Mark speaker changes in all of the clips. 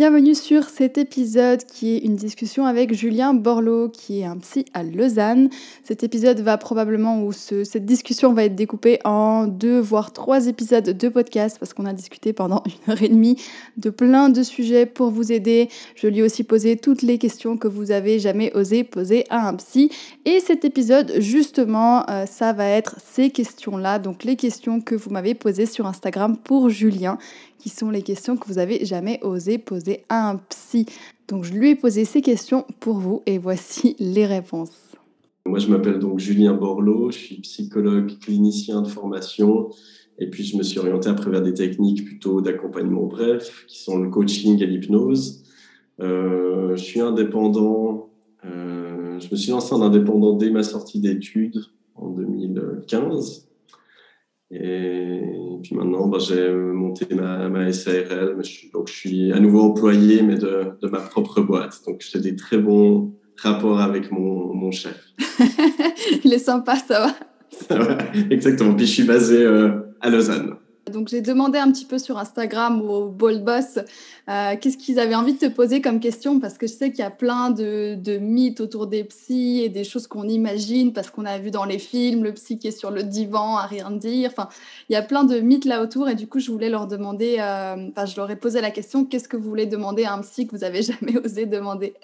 Speaker 1: Bienvenue sur cet épisode qui est une discussion avec Julien Borloo qui est un psy à Lausanne. Cet épisode va probablement, ou cette discussion va être découpée en deux voire trois épisodes de podcast parce qu'on a discuté pendant une heure et demie de plein de sujets pour vous aider. Je lui ai aussi posé toutes les questions que vous avez jamais osé poser à un psy. Et cet épisode, justement, euh, ça va être ces questions-là, donc les questions que vous m'avez posées sur Instagram pour Julien qui sont les questions que vous avez jamais osé poser à un psy. Donc je lui ai posé ces questions pour vous et voici les réponses.
Speaker 2: Moi je m'appelle donc Julien Borloo, je suis psychologue clinicien de formation et puis je me suis orienté après vers des techniques plutôt d'accompagnement bref qui sont le coaching et l'hypnose. Euh, je suis indépendant, euh, je me suis lancé en indépendant dès ma sortie d'études en 2015. Et puis maintenant, bah, j'ai monté ma, ma SARL. donc, je suis à nouveau employé, mais de, de ma propre boîte. Donc, j'ai des très bons rapports avec mon, mon chef.
Speaker 1: Il est sympa, ça va.
Speaker 2: Ça va, exactement. Puis, je suis basé euh, à Lausanne.
Speaker 1: Donc j'ai demandé un petit peu sur Instagram au Bold Boss euh, qu'est-ce qu'ils avaient envie de te poser comme question parce que je sais qu'il y a plein de, mythes autour des psys et des choses qu'on imagine parce qu'on a vu dans les films le psy qui est sur le divan à rien dire. Enfin, il y a plein de mythes là autour et du coup je voulais leur demander, euh, enfin je leur ai posé la question qu'est-ce que vous voulez demander à un psy que vous avez jamais osé demander?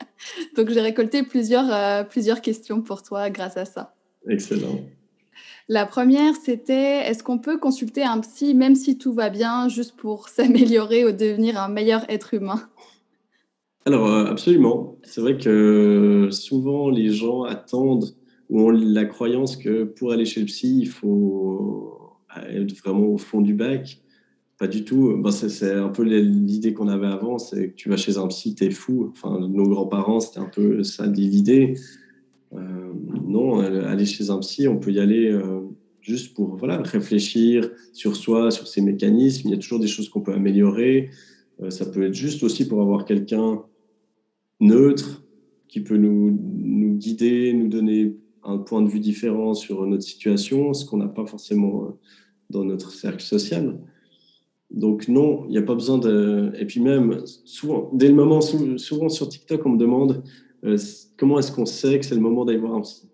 Speaker 1: Donc j'ai récolté plusieurs, euh, plusieurs questions pour toi grâce à ça.
Speaker 2: Excellent.
Speaker 1: La première, c'était est-ce qu'on peut consulter un psy même si tout va bien, juste pour s'améliorer ou devenir un meilleur être humain?
Speaker 2: Alors, euh, absolument. C'est vrai que souvent les gens attendent ou ont la croyance que pour aller chez le psy, il faut être vraiment au fond du bac. Pas du tout. c'est un peu l'idée qu'on avait avant, c'est que tu vas chez un psy, t'es fou. Enfin, nos grands-parents, c'était un peu ça l'idée. Euh, non, aller chez un psy, on peut y aller euh, juste pour voilà, réfléchir sur soi, sur ses mécanismes. Il y a toujours des choses qu'on peut améliorer. Euh, ça peut être juste aussi pour avoir quelqu'un neutre qui peut nous, nous, guider, nous donner un point de vue différent sur notre situation, ce qu'on n'a pas forcément dans notre cercle social. Donc non, il n'y a pas besoin de... Et puis même, souvent, dès le moment, souvent sur TikTok, on me demande euh, comment est-ce qu'on sait que c'est le moment d'aller voir un psy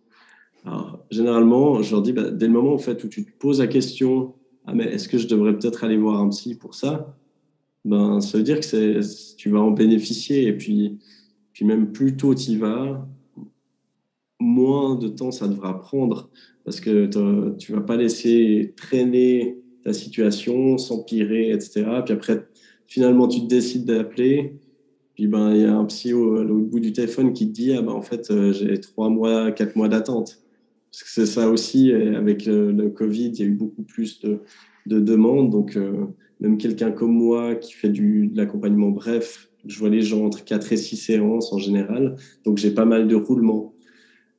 Speaker 2: Alors, généralement, je leur dis, bah, dès le moment en fait, où tu te poses la question, ah, mais est-ce que je devrais peut-être aller voir un psy pour ça? Ben, Ça veut dire que tu vas en bénéficier. Et puis, même plus tôt tu y vas, moins de temps ça devra prendre parce que tu vas pas laisser traîner ta situation, s'empirer, etc. Puis après, finalement, tu décides d'appeler puis ben, il y a un psy au, bout du téléphone qui te dit ah ben, en fait, euh, j'ai trois mois, quatre mois d'attente. Parce que c'est ça aussi, avec le, Covid, il y a eu beaucoup plus de, de demandes. Donc, euh, même quelqu'un comme moi qui fait du, de l'accompagnement bref, je vois les gens entre 4 et 6 séances en général. Donc, j'ai pas mal de roulements.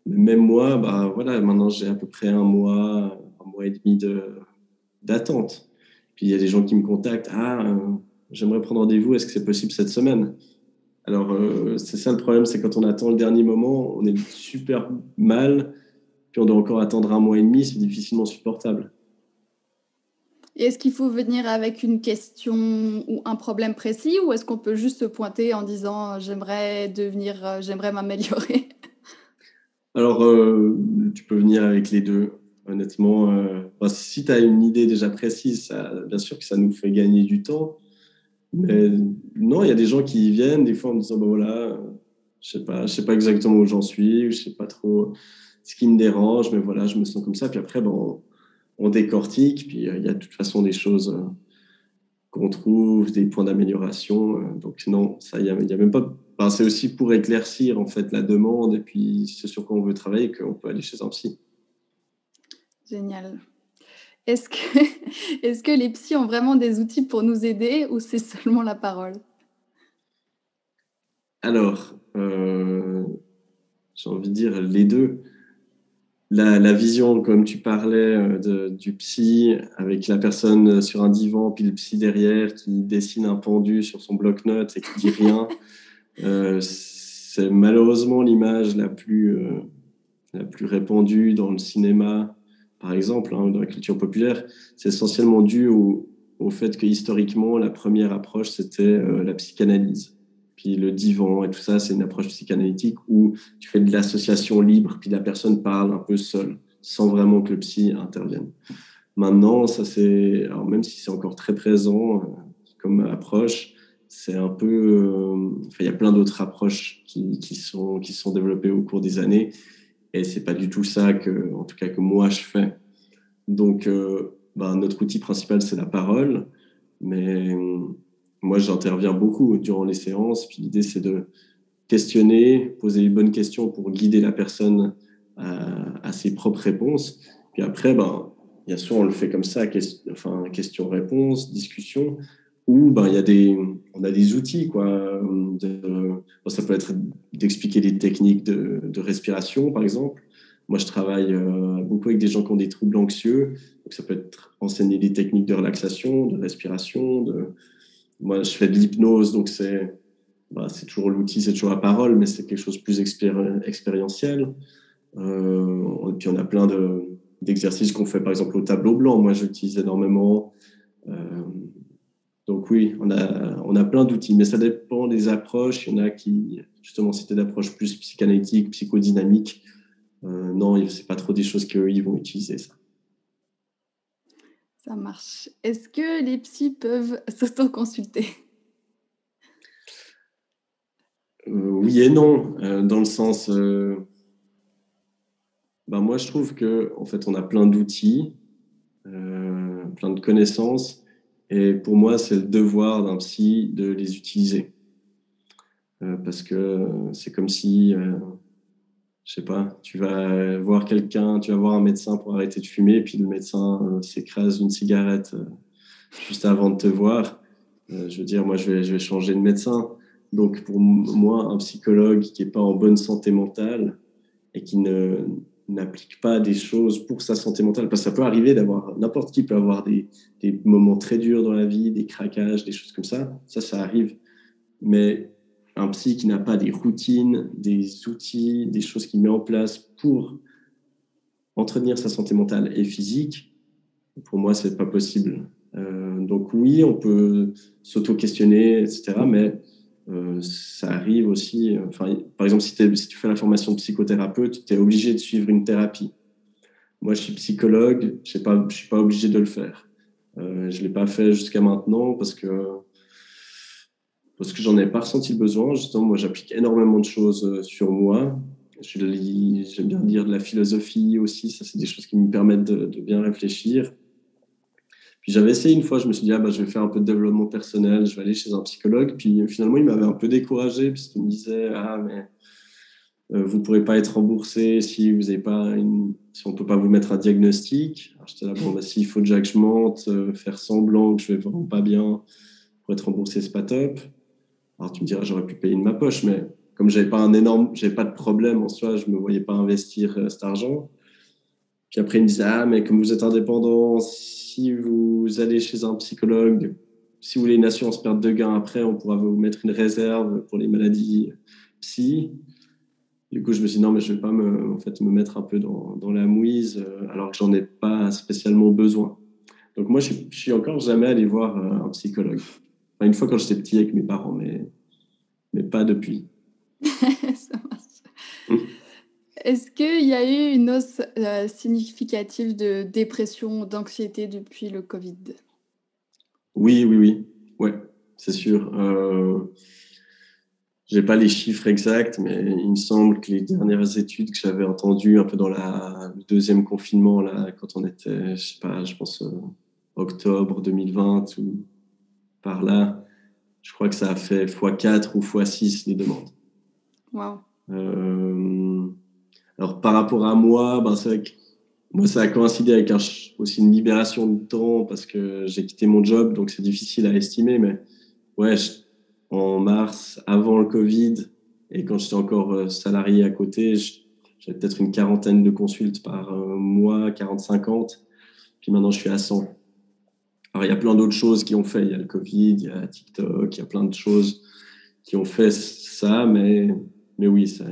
Speaker 2: Même moi, bah, voilà, maintenant, j'ai à peu près un mois, un mois et demi d'attente. Puis, il y a des gens qui me contactent. Ah, euh, j'aimerais prendre rendez-vous. Est-ce que c'est possible cette semaine? Alors, euh, c'est ça le problème, c'est quand on attend le dernier moment, on est super mal, puis on doit encore attendre un mois et demi, c'est difficilement supportable.
Speaker 1: est-ce qu'il faut venir avec une question ou un problème précis, ou est-ce qu'on peut juste se pointer en disant j'aimerais devenir, euh, j'aimerais m'améliorer?
Speaker 2: Alors, euh, tu peux venir avec les deux. Honnêtement, si tu as une idée déjà précise, bien sûr que ça nous fait gagner du temps. Mais non, il y a des gens qui viennent des fois en me disant, bah voilà, je sais pas, je sais pas exactement où j'en suis, je sais pas trop ce qui me dérange, mais voilà, je me sens comme ça. Puis après, bon, on, décortique, puis euh, il y a de toute façon des choses euh, qu'on trouve, des points d'amélioration. Euh, donc non, ça, il y a, même pas. c'est aussi pour éclaircir en fait la demande et puis ce sur quoi on veut travailler qu'on peut aller chez un psy.
Speaker 1: Génial. Est-ce que, est que les psys ont vraiment des outils pour nous aider ou c'est seulement la parole?
Speaker 2: Alors, euh, j'ai envie de dire les deux. la, vision, comme tu parlais, de, du psy, avec la personne sur un divan, puis le psy derrière qui dessine un pendu sur son bloc-notes et qui dit rien, c'est malheureusement l'image la plus, la plus répandue dans le cinéma, par exemple, hein, dans la culture populaire. C'est essentiellement dû au, au fait que historiquement, la première approche, c'était euh, la psychanalyse. Puis le divan et tout ça, c'est une approche psychanalytique où tu fais de l'association libre, puis la personne parle un peu seule, sans vraiment que le psy intervienne. Maintenant, ça c'est, alors même si c'est encore très présent euh, comme approche, c'est un peu, euh, il y a plein d'autres approches qui, qui, sont qui sont développées au cours des années, et c'est pas du tout ça que, en tout cas, que moi je fais. Donc ben, notre outil principal, c'est la parole. Mais moi, j'interviens beaucoup durant les séances. Puis l'idée, c'est de questionner, poser les bonnes questions pour guider la personne à, ses propres réponses. Puis après, ben, bien sûr, on le fait comme ça, enfin, question-réponse, discussion, ou ben, y a des, on a des outils. Quoi, ça peut être d'expliquer des techniques de, respiration, par exemple. Moi, je travaille euh, beaucoup avec des gens qui ont des troubles anxieux. Donc, ça peut être enseigner des techniques de relaxation, de respiration. De... Moi, je fais de l'hypnose, donc c'est bah, toujours l'outil, c'est toujours la parole, mais c'est quelque chose de plus expérientiel. Euh, et puis, on a plein d'exercices qu'on fait, par exemple, au tableau blanc. Moi, j'utilise énormément. Euh, donc oui, on a, on a plein d'outils, mais ça dépend des approches. Il y en a qui, justement, c'était d'approches plus psychanalytiques, psychodynamiques. Euh, non, c'est pas trop des choses qu'eux, ils vont utiliser ça.
Speaker 1: Ça marche. Est-ce que les psys peuvent s'auto-consulter?
Speaker 2: Euh, Oui et non, euh, dans le sens. Ben moi, je trouve que en fait, on a plein d'outils, plein de connaissances, et pour moi, c'est le devoir d'un psy de les utiliser, parce que c'est comme si je sais pas, tu vas voir quelqu'un, tu vas voir un médecin pour arrêter de fumer, puis le médecin euh, s'écrase une cigarette euh, juste avant de te voir. Euh, je veux dire, moi, je vais, je vais changer de médecin. Donc, pour moi, un psychologue qui n'est pas en bonne santé mentale et qui ne n'applique pas des choses pour sa santé mentale, parce que ça peut arriver d'avoir, n'importe qui peut avoir des, des moments très durs dans la vie, des craquages, des choses comme ça, ça, ça arrive. Mais un psy qui n'a pas des routines, des outils, des choses qu'il met en place pour entretenir sa santé mentale et physique, pour moi, c'est pas possible. Euh, donc oui, on peut s'auto-questionner, etc. Mais euh, ça arrive aussi. Enfin, par exemple, si, tu fais la formation de psychothérapeute, tu es obligé de suivre une thérapie. Moi, je suis psychologue, je ne suis pas obligé de le faire. Euh, je ne l'ai pas fait jusqu'à maintenant parce que parce que j'en ai pas ressenti le besoin. Justement, moi, j'applique énormément de choses euh, sur moi. J'aime bien lire de la philosophie aussi. Ça, c'est des choses qui me permettent de, bien réfléchir. Puis j'avais essayé une fois, je me suis dit, ah, bah, je vais faire un peu de développement personnel, je vais aller chez un psychologue. Puis finalement, il m'avait un peu découragé, puisqu'il me disait, ah, mais euh, vous ne pourrez pas être remboursé si vous avez pas une... si on ne peut pas vous mettre un diagnostic. J'étais là, bon, bah, s'il faut que je mente, euh, faire semblant que je vais vraiment pas bien pour être remboursé, c'est pas top. Alors tu me diras, j'aurais pu payer de ma poche, mais comme j'avais pas un énorme, pas de problème en soi, je me voyais pas investir euh, cet argent. Puis après, il me disait, ah, mais comme vous êtes indépendant, si vous allez chez un psychologue, si vous voulez une assurance perte de gain après, on pourra vous mettre une réserve pour les maladies psy. Du coup, je me suis dit, non, mais je vais pas me, en fait, me mettre un peu dans, dans la mouise euh, alors que j'en ai pas spécialement besoin. Donc moi, je, je suis encore jamais allé voir euh, un psychologue une fois quand j'étais petit avec mes parents, mais, mais pas depuis.
Speaker 1: Est-ce qu'il y a eu une hausse euh, significative de dépression, d'anxiété depuis le Covid?
Speaker 2: Oui, oui, oui. Ouais, c'est sûr. Euh, je n'ai pas les chiffres exacts, mais il me semble que les dernières études que j'avais entendues un peu dans la, le deuxième confinement, là, quand on était, je sais pas, je pense euh, octobre 2020 ou par là, je crois que ça a fait x4 ou x6 les demandes.
Speaker 1: Wow.
Speaker 2: Euh, alors par rapport à moi, ben, c'est vrai que moi ça a coïncidé avec aussi une libération de temps parce que j'ai quitté mon job, donc c'est difficile à estimer. Mais ouais, en mars, avant le Covid, et quand j'étais encore euh, salarié à côté, j'avais peut-être une quarantaine de consultes par mois, 40-50. Puis maintenant, je suis à 100. Alors, il y a plein d'autres choses qui ont fait. Il y a le Covid, il y a TikTok, il y a plein de choses qui ont fait ça, mais, mais oui, ça,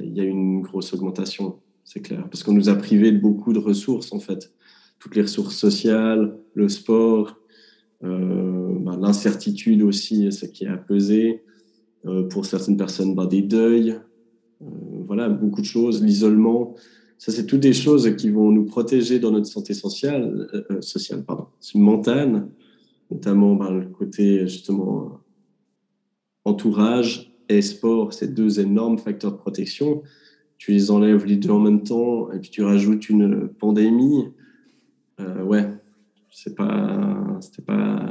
Speaker 2: il y a une grosse augmentation, c'est clair. Parce qu'on nous a privé de beaucoup de ressources, en fait. Toutes les ressources sociales, le sport, euh, ben, l'incertitude aussi, ce qui a pesé. Euh, pour certaines personnes, ben, des deuils, euh, voilà, beaucoup de choses, l'isolement. Ça, c'est toutes des choses qui vont nous protéger dans notre santé sociale, sociale pardon, mentale, notamment ben, le côté justement entourage et sport, ces deux énormes facteurs de protection. Tu les enlèves les deux en même temps et puis tu rajoutes une pandémie. Euh, ouais, c'est pas, c'était pas,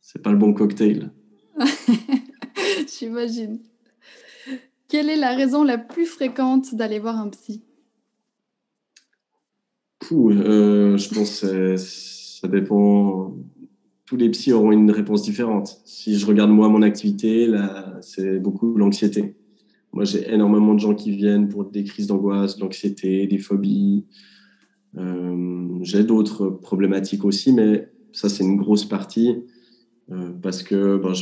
Speaker 2: c'est pas le bon cocktail.
Speaker 1: J'imagine. Quelle est la raison la plus fréquente d'aller voir un psy?
Speaker 2: Euh, je pense que ça dépend. Tous les psys auront une réponse différente. Si je regarde moi mon activité, là, c'est beaucoup l'anxiété. Moi, j'ai énormément de gens qui viennent pour des crises d'angoisse, de l'anxiété, des phobies. Euh, j'ai d'autres problématiques aussi, mais ça, c'est une grosse partie euh, parce que ben,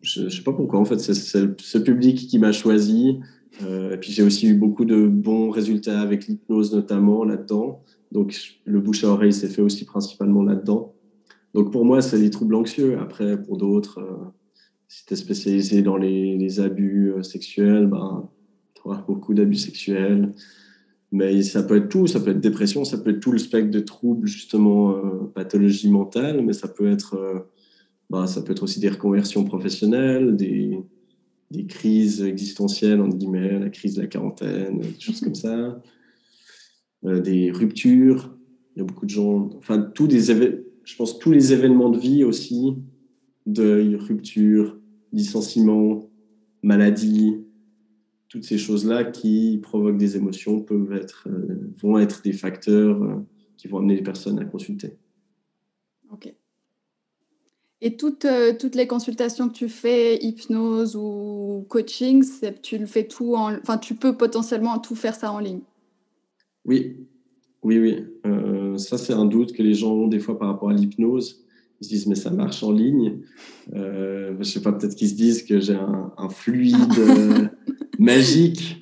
Speaker 2: je ne sais pas pourquoi, en fait, c'est ce public qui m'a choisi. Euh, et puis j'ai aussi eu beaucoup de bons résultats avec l'hypnose notamment là-dedans. Donc le bouche à oreille s'est fait aussi principalement là-dedans. Donc pour moi, c'est les troubles anxieux. Après, pour d'autres, euh, si tu es spécialisé dans les, abus euh, sexuels, ben, tu auras beaucoup d'abus sexuels. Mais ça peut être tout, ça peut être dépression, ça peut être tout le spectre de troubles, justement, pathologie mentale, mais ça peut être, ben, ça peut être aussi des reconversions professionnelles, des, des crises existentielles, entre guillemets, la crise de la quarantaine, des choses comme ça, euh, des ruptures. Il y a beaucoup de gens, enfin, tous des je pense tous les événements de vie aussi, deuil, rupture, licenciement, maladie, toutes ces choses-là qui provoquent des émotions peuvent être, euh, vont être des facteurs euh, qui vont amener les personnes à consulter.
Speaker 1: Ok. Et toutes, euh, toutes les consultations que tu fais, hypnose ou coaching, tu le fais tout en, enfin, tu peux potentiellement tout faire ça en ligne?
Speaker 2: Oui, oui, oui. Euh, ça, c'est un doute que les gens ont des fois par rapport à l'hypnose. Ils se disent, mais ça marche en ligne. Euh, je sais pas, peut-être qu'ils se disent que j'ai un, fluide euh, magique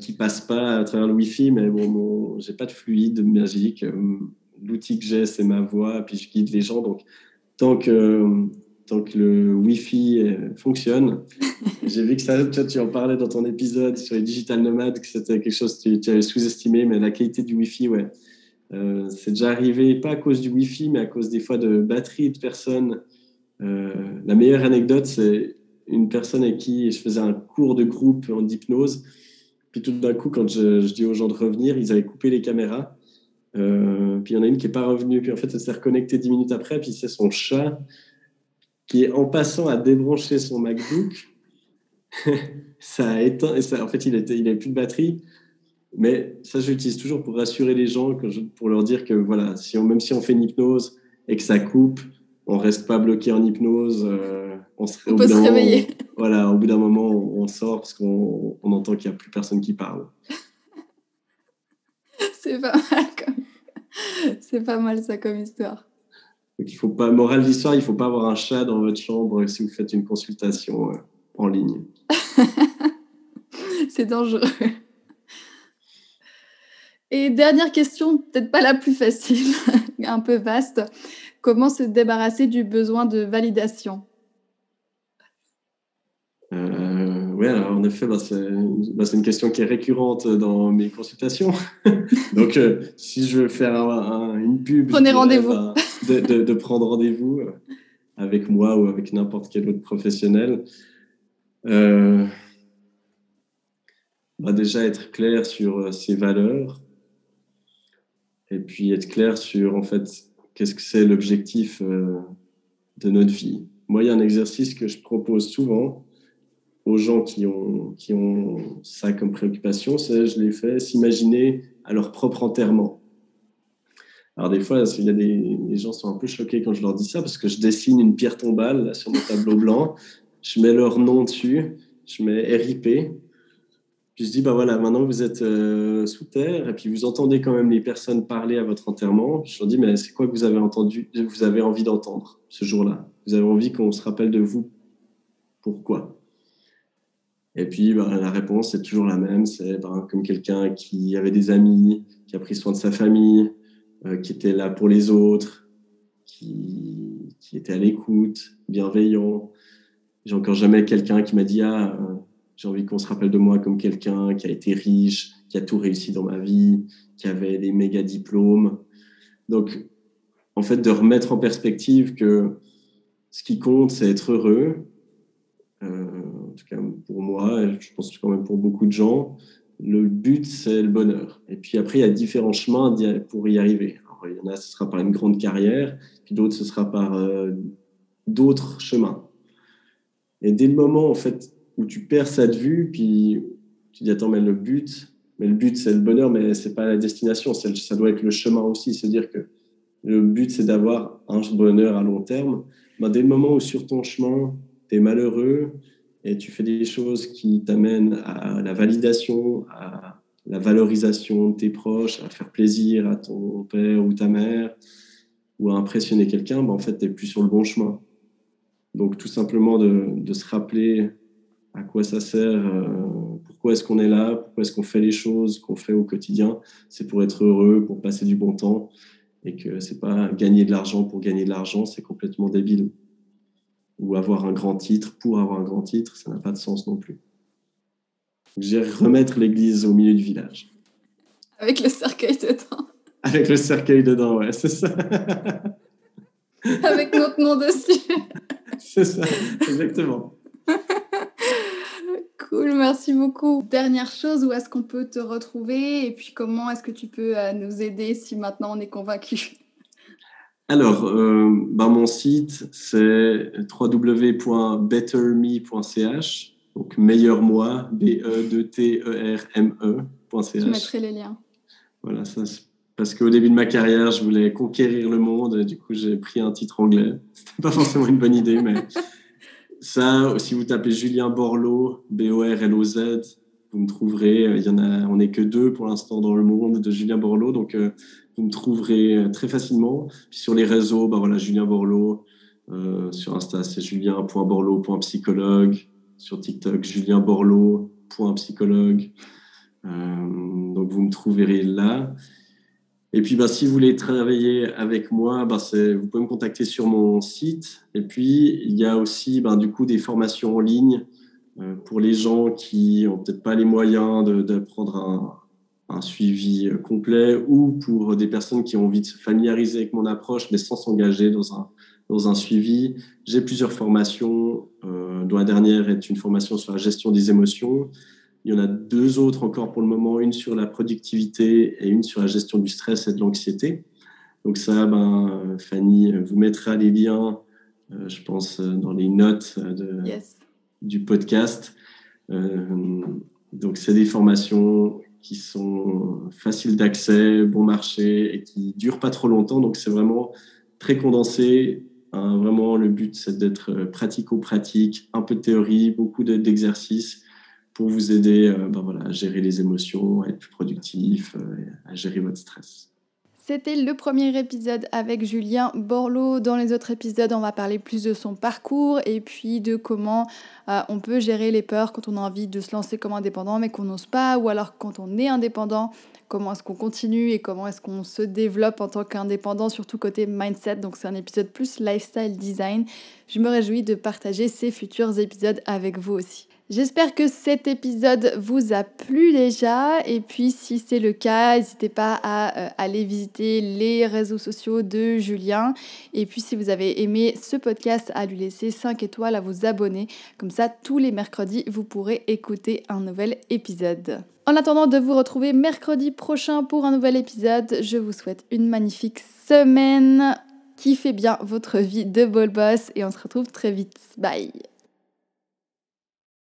Speaker 2: qui passe pas à travers le Wi-Fi, mais bon, bon j'ai pas de fluide magique. L'outil que j'ai, c'est ma voix, puis je guide les gens. Donc, tant que, tant que le Wi-Fi euh, fonctionne. J'ai vu que tu en parlais dans ton épisode sur les digital nomades, que c'était quelque chose que tu avais sous-estimé, mais la qualité du Wi-Fi, ouais. Euh, c'est déjà arrivé, pas à cause du Wi-Fi, mais à cause des fois de batterie de personnes. Euh, la meilleure anecdote, c'est une personne avec qui je faisais un cours de groupe en hypnose. Puis tout d'un coup, quand je, dis aux gens de revenir, ils avaient coupé les caméras. Euh, puis il y en a une qui n'est pas revenue. Puis en fait, elle s'est reconnectée dix minutes après. Puis c'est son chat qui, en passant à débrancher son MacBook, ça a éteint. Et ça, en fait, il n'avait il plus de batterie. Mais ça, j'utilise toujours pour rassurer les gens, pour leur dire que voilà, si on, même si on fait une hypnose et que ça coupe, on reste pas bloqué en hypnose. Euh,
Speaker 1: on, se, peut se réveiller.
Speaker 2: voilà, au bout d'un moment, on, sort parce qu'on entend qu'il n'y a plus personne qui parle.
Speaker 1: C'est pas mal C'est pas mal ça comme histoire.
Speaker 2: Donc, il faut pas, morale d'histoire, il ne faut pas avoir un chat dans votre chambre si vous faites une consultation euh, en ligne.
Speaker 1: C'est dangereux. Et dernière question, peut-être pas la plus facile, un peu vaste. Comment se débarrasser du besoin de validation?
Speaker 2: Euh, Oui, alors en effet, bah, bah, c'est une question qui est récurrente dans mes consultations. Donc, euh, si je veux faire une pub,
Speaker 1: prenez rendez-vous.
Speaker 2: Bah, de, prendre rendez-vous avec moi ou avec n'importe quel autre professionnel. Euh, bah, déjà être clair sur ses valeurs et puis être clair sur en fait qu'est-ce que c'est l'objectif de notre vie. Moi, il y a un exercice que je propose souvent aux gens qui ont, qui ont ça comme préoccupation, c'est, je les fais s'imaginer à leur propre enterrement. Alors des fois, il y a des, les gens sont un peu choqués quand je leur dis ça, parce que je dessine une pierre tombale sur mon tableau blanc, je mets leur nom dessus, je mets RIP, Puis je dis, bah voilà, maintenant vous êtes euh, sous terre et puis vous entendez quand même les personnes parler à votre enterrement. Je leur dis, mais c'est quoi que vous avez entendu, vous avez envie d'entendre ce jour-là? Vous avez envie qu'on se rappelle de vous? Pourquoi? Et puis bah, la réponse est toujours la même, c'est bah, comme quelqu'un qui avait des amis, qui a pris soin de sa famille, euh, qui était là pour les autres, qui, qui était à l'écoute, bienveillant. J'ai encore jamais quelqu'un qui m'a dit, ah, euh, j'ai envie qu'on se rappelle de moi comme quelqu'un qui a été riche, qui a tout réussi dans ma vie, qui avait des méga diplômes. Donc, en fait, de remettre en perspective que ce qui compte, c'est être heureux. Euh, en tout cas, pour moi, je pense quand même pour beaucoup de gens, le but, c'est le bonheur. Et puis après, il y a différents chemins pour y arriver. Il y en a, ce sera par une grande carrière, puis d'autres, ce sera par euh, d'autres chemins. Et dès le moment, en fait, où tu perds de vue, puis tu dis attends, mais le but, mais le but c'est le bonheur, mais c'est pas la destination, ça doit être le chemin aussi. C'est-à-dire que le but c'est d'avoir un bonheur à long terme. Ben, dès le moment où sur ton chemin, tu es malheureux et tu fais des choses qui t'amènent à la validation, à la valorisation de tes proches, à faire plaisir à ton père ou ta mère, ou à impressionner quelqu'un, ben, en fait, tu n'es plus sur le bon chemin. Donc, tout simplement de, de se rappeler à quoi ça sert, euh, pourquoi est-ce qu'on est là, pourquoi est-ce qu'on fait les choses qu'on fait au quotidien. C'est pour être heureux, pour passer du bon temps, et que c'est pas gagner de l'argent pour gagner de l'argent, c'est complètement débile. Ou avoir un grand titre pour avoir un grand titre, ça n'a pas de sens non plus. J'ai remettre l'église au milieu du village.
Speaker 1: Avec le cercueil dedans.
Speaker 2: Avec le cercueil dedans, ouais, c'est ça.
Speaker 1: Avec notre nom dessus.
Speaker 2: c'est ça, exactement.
Speaker 1: Cool, merci beaucoup. Dernière chose, où est-ce qu'on peut te retrouver et puis comment est-ce que tu peux euh, nous aider si maintenant on est convaincu?
Speaker 2: Alors, euh, bah, mon site, c'est www.betterme.ch, donc meilleur moi, B-E-D-T-E-R-M-E.ch.
Speaker 1: Je mettrai les liens.
Speaker 2: Voilà, ça, parce qu'au début de ma carrière, je voulais conquérir le monde et du coup, j'ai pris un titre anglais. C'était pas forcément une bonne idée, mais ça, si vous tapez Julien Borloo, B-O-R-L-O-Z, vous me trouverez. Euh, il y en a, on n'est que deux pour l'instant dans le monde de Julien Borloo, donc euh, vous me trouverez euh, très facilement. Puis sur les réseaux, bah voilà, Julien Borloo. sur Insta, c'est julien.borloo.psychologue. Sur TikTok, Julien Borloo.psychologue. Euh, donc vous me trouverez là. Et puis, bah, si vous voulez travailler avec moi, bah, vous pouvez me contacter sur mon site. Et puis, il y a aussi bah, du coup des formations en ligne euh, pour les gens qui n'ont peut-être pas les moyens de, prendre un, suivi euh, complet ou pour des personnes qui ont envie de se familiariser avec mon approche, mais sans s'engager dans un, dans un suivi. J'ai plusieurs formations, euh, dont la dernière est une formation sur la gestion des émotions. Il y en a deux autres encore pour le moment, une sur la productivité et une sur la gestion du stress et de l'anxiété. Donc ça, ben, Fanny vous mettra les liens, euh, je pense, dans les notes de, du podcast. Euh, donc c'est des formations qui sont faciles d'accès, bon marché et qui durent pas trop longtemps. Donc c'est vraiment très condensé. Hein, vraiment, le but c'est d'être pratico-pratique, un peu de théorie, beaucoup d'exercices pour vous aider euh, ben voilà, à gérer les émotions, à être plus productif, euh, à gérer votre stress.
Speaker 1: C'était le premier épisode avec Julien Borloo. Dans les autres épisodes, on va parler plus de son parcours et puis de comment euh, on peut gérer les peurs quand on a envie de se lancer comme indépendant mais qu'on n'ose pas, ou alors quand on est indépendant, comment est-ce qu'on continue et comment est-ce qu'on se développe en tant qu'indépendant, surtout côté mindset. Donc c'est un épisode plus lifestyle design. Je me réjouis de partager ces futurs épisodes avec vous aussi. J'espère que cet épisode vous a plu déjà et puis si c'est le cas, n'hésitez pas à euh, aller visiter les réseaux sociaux de Julien et puis si vous avez aimé ce podcast, à lui laisser 5 étoiles, à vous abonner. Comme ça, tous les mercredis, vous pourrez écouter un nouvel épisode. En attendant de vous retrouver mercredi prochain pour un nouvel épisode, je vous souhaite une magnifique semaine. Kiffez bien votre vie de ball boss et on se retrouve très vite. Bye